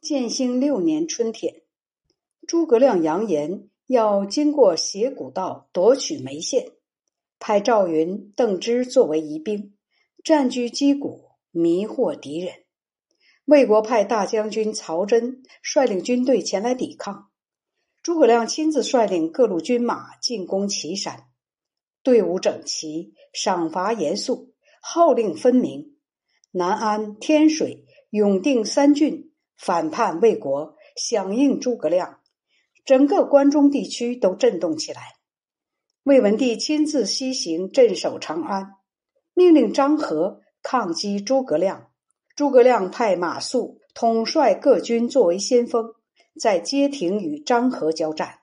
建兴六年春天，诸葛亮扬言要经过斜谷道夺取眉县，派赵云、邓芝作为疑兵，占据击谷，迷惑敌人。魏国派大将军曹真率领军队前来抵抗，诸葛亮亲自率领各路军马进攻岐山，队伍整齐，赏罚严肃，号令分明。南安、天水、永定三郡。反叛魏国，响应诸葛亮，整个关中地区都震动起来。魏文帝亲自西行镇守长安，命令张合抗击诸葛亮。诸葛亮派马谡统帅各军作为先锋，在街亭与张合交战。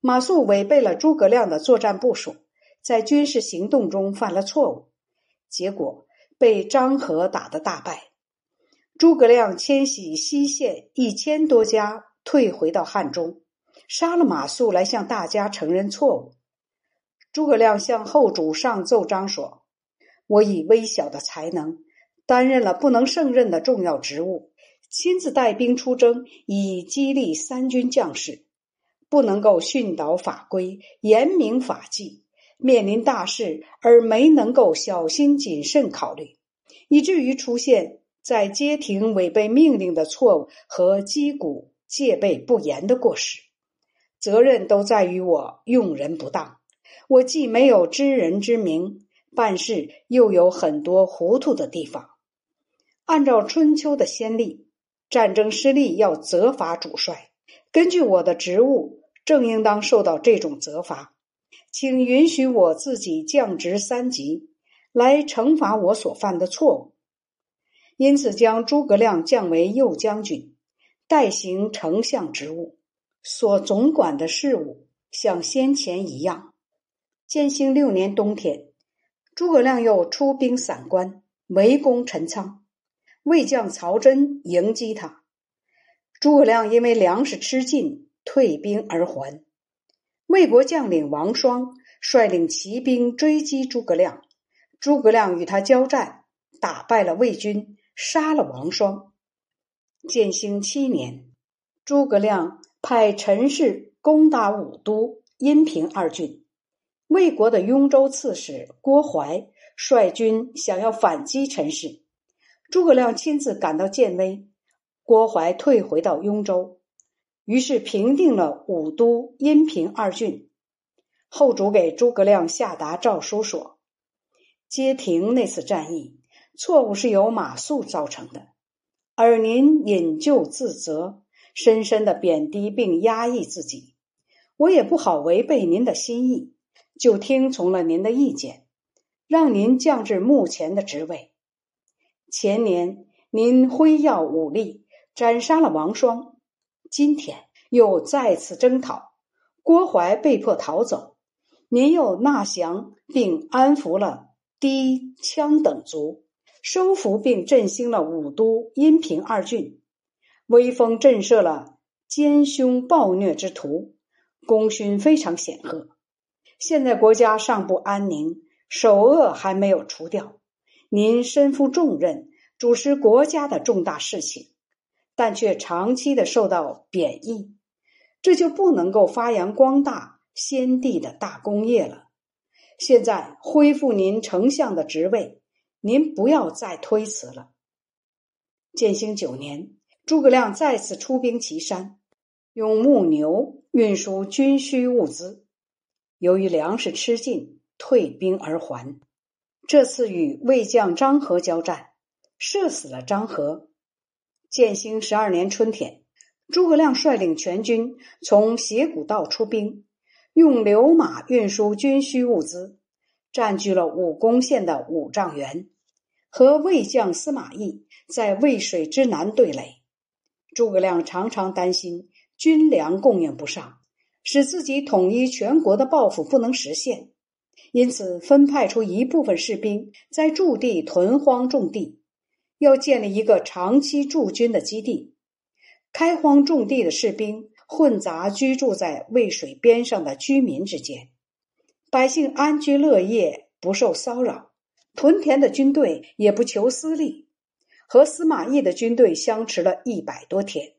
马谡违背了诸葛亮的作战部署，在军事行动中犯了错误，结果被张合打得大败。诸葛亮迁徙西县一千多家，退回到汉中，杀了马谡来向大家承认错误。诸葛亮向后主上奏章说：“我以微小的才能，担任了不能胜任的重要职务，亲自带兵出征，以激励三军将士，不能够训导法规，严明法纪，面临大事而没能够小心谨慎考虑，以至于出现。”在街亭违背命令的错误和击鼓戒备不严的过失，责任都在于我用人不当。我既没有知人之明，办事又有很多糊涂的地方。按照春秋的先例，战争失利要责罚主帅。根据我的职务，正应当受到这种责罚。请允许我自己降职三级，来惩罚我所犯的错误。因此，将诸葛亮降为右将军，代行丞相职务，所总管的事务像先前一样。建兴六年冬天，诸葛亮又出兵散关，围攻陈仓。魏将曹真迎击他，诸葛亮因为粮食吃尽，退兵而还。魏国将领王双率领骑兵追击诸葛亮，诸葛亮与他交战，打败了魏军。杀了王双。建兴七年，诸葛亮派陈氏攻打武都、阴平二郡。魏国的雍州刺史郭淮率军想要反击陈氏，诸葛亮亲自赶到建威，郭淮退回到雍州，于是平定了武都、阴平二郡。后主给诸葛亮下达诏书说：“街亭那次战役。”错误是由马谡造成的，而您引咎自责，深深的贬低并压抑自己，我也不好违背您的心意，就听从了您的意见，让您降至目前的职位。前年您挥耀武力，斩杀了王双，今天又再次征讨，郭淮被迫逃走，您又纳降并安抚了低、羌等族。收服并振兴了武都、阴平二郡，威风震慑了奸凶暴虐之徒，功勋非常显赫。现在国家尚不安宁，首恶还没有除掉。您身负重任，主持国家的重大事情，但却长期的受到贬义，这就不能够发扬光大先帝的大功业了。现在恢复您丞相的职位。您不要再推辞了。建兴九年，诸葛亮再次出兵岐山，用木牛运输军需物资。由于粮食吃尽，退兵而还。这次与魏将张合交战，射死了张合。建兴十二年春天，诸葛亮率领全军从斜谷道出兵，用流马运输军需物资，占据了武功县的五丈原。和魏将司马懿在渭水之南对垒，诸葛亮常常担心军粮供应不上，使自己统一全国的抱负不能实现，因此分派出一部分士兵在驻地屯荒种地，要建立一个长期驻军的基地。开荒种地的士兵混杂居住在渭水边上的居民之间，百姓安居乐业，不受骚扰。屯田的军队也不求私利，和司马懿的军队相持了一百多天。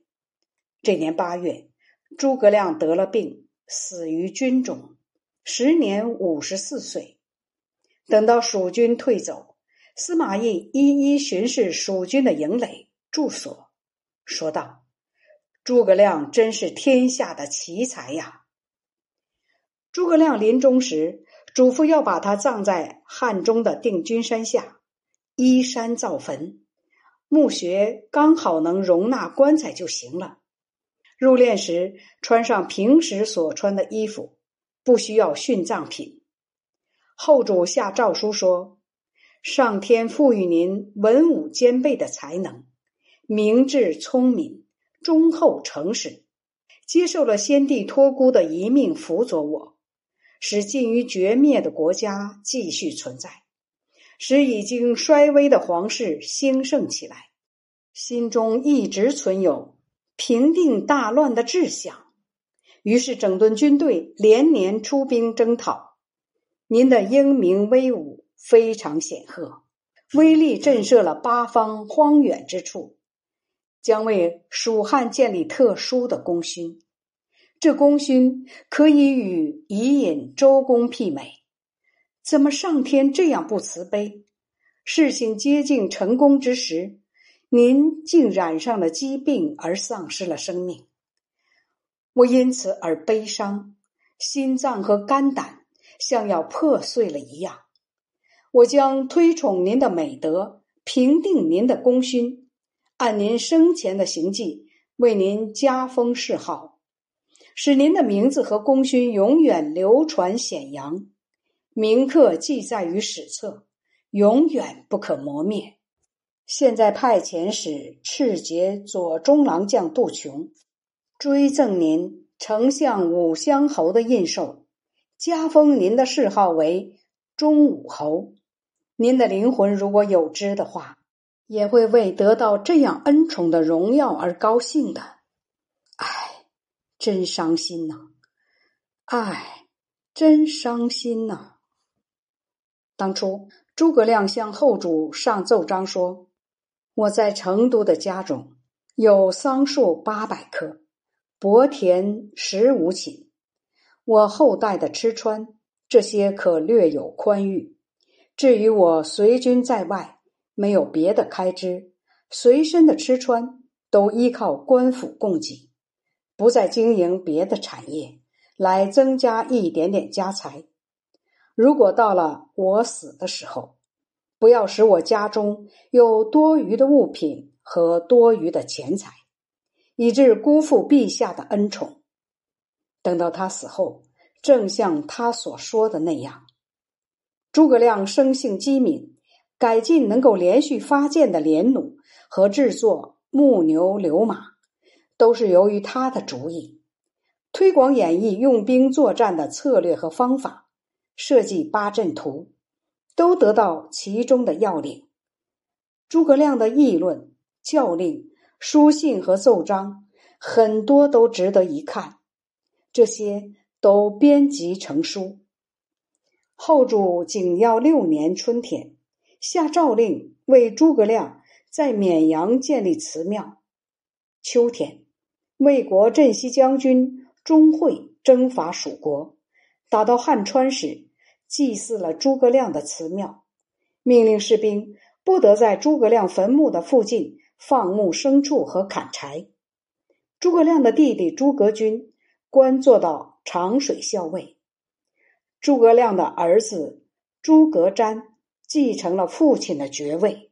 这年八月，诸葛亮得了病，死于军中，时年五十四岁。等到蜀军退走，司马懿一一巡视蜀军的营垒、住所，说道：“诸葛亮真是天下的奇才呀！”诸葛亮临终时，嘱咐要把他葬在汉中的定军山下，依山造坟。墓穴刚好能容纳棺材就行了。入殓时穿上平时所穿的衣服，不需要殉葬品。后主下诏书说：“上天赋予您文武兼备的才能，明智聪明，忠厚诚实，接受了先帝托孤的遗命，辅佐我，使近于绝灭的国家继续存在。”使已经衰微的皇室兴盛起来，心中一直存有平定大乱的志向，于是整顿军队，连年出兵征讨。您的英明威武非常显赫，威力震慑了八方荒远之处，将为蜀汉建立特殊的功勋。这功勋可以与伊尹、周公媲美。怎么上天这样不慈悲？事情接近成功之时，您竟染上了疾病而丧失了生命。我因此而悲伤，心脏和肝胆像要破碎了一样。我将推崇您的美德，评定您的功勋，按您生前的行迹为您加封谥号，使您的名字和功勋永远流传显扬。铭刻记载于史册，永远不可磨灭。现在派遣使赤节左中郎将杜琼追赠您丞相武乡侯的印绶，加封您的谥号为忠武侯。您的灵魂如果有知的话，也会为得到这样恩宠的荣耀而高兴的。真伤心呐！唉，真伤心呐！当初诸葛亮向后主上奏章说：“我在成都的家中有桑树八百棵，薄田十五顷。我后代的吃穿这些可略有宽裕。至于我随军在外，没有别的开支，随身的吃穿都依靠官府供给，不再经营别的产业来增加一点点家财。”如果到了我死的时候，不要使我家中有多余的物品和多余的钱财，以致辜负陛下的恩宠。等到他死后，正像他所说的那样，诸葛亮生性机敏，改进能够连续发箭的连弩和制作木牛流马，都是由于他的主意。推广演绎用兵作战的策略和方法。设计八阵图，都得到其中的要领。诸葛亮的议论、教令、书信和奏章，很多都值得一看。这些都编辑成书。后主景耀六年春天，下诏令为诸葛亮在绵阳建立祠庙。秋天，魏国镇西将军钟会征伐蜀国，打到汉川时。祭祀了诸葛亮的祠庙，命令士兵不得在诸葛亮坟墓的附近放牧牲畜和砍柴。诸葛亮的弟弟诸葛均官做到长水校尉。诸葛亮的儿子诸葛瞻继承了父亲的爵位。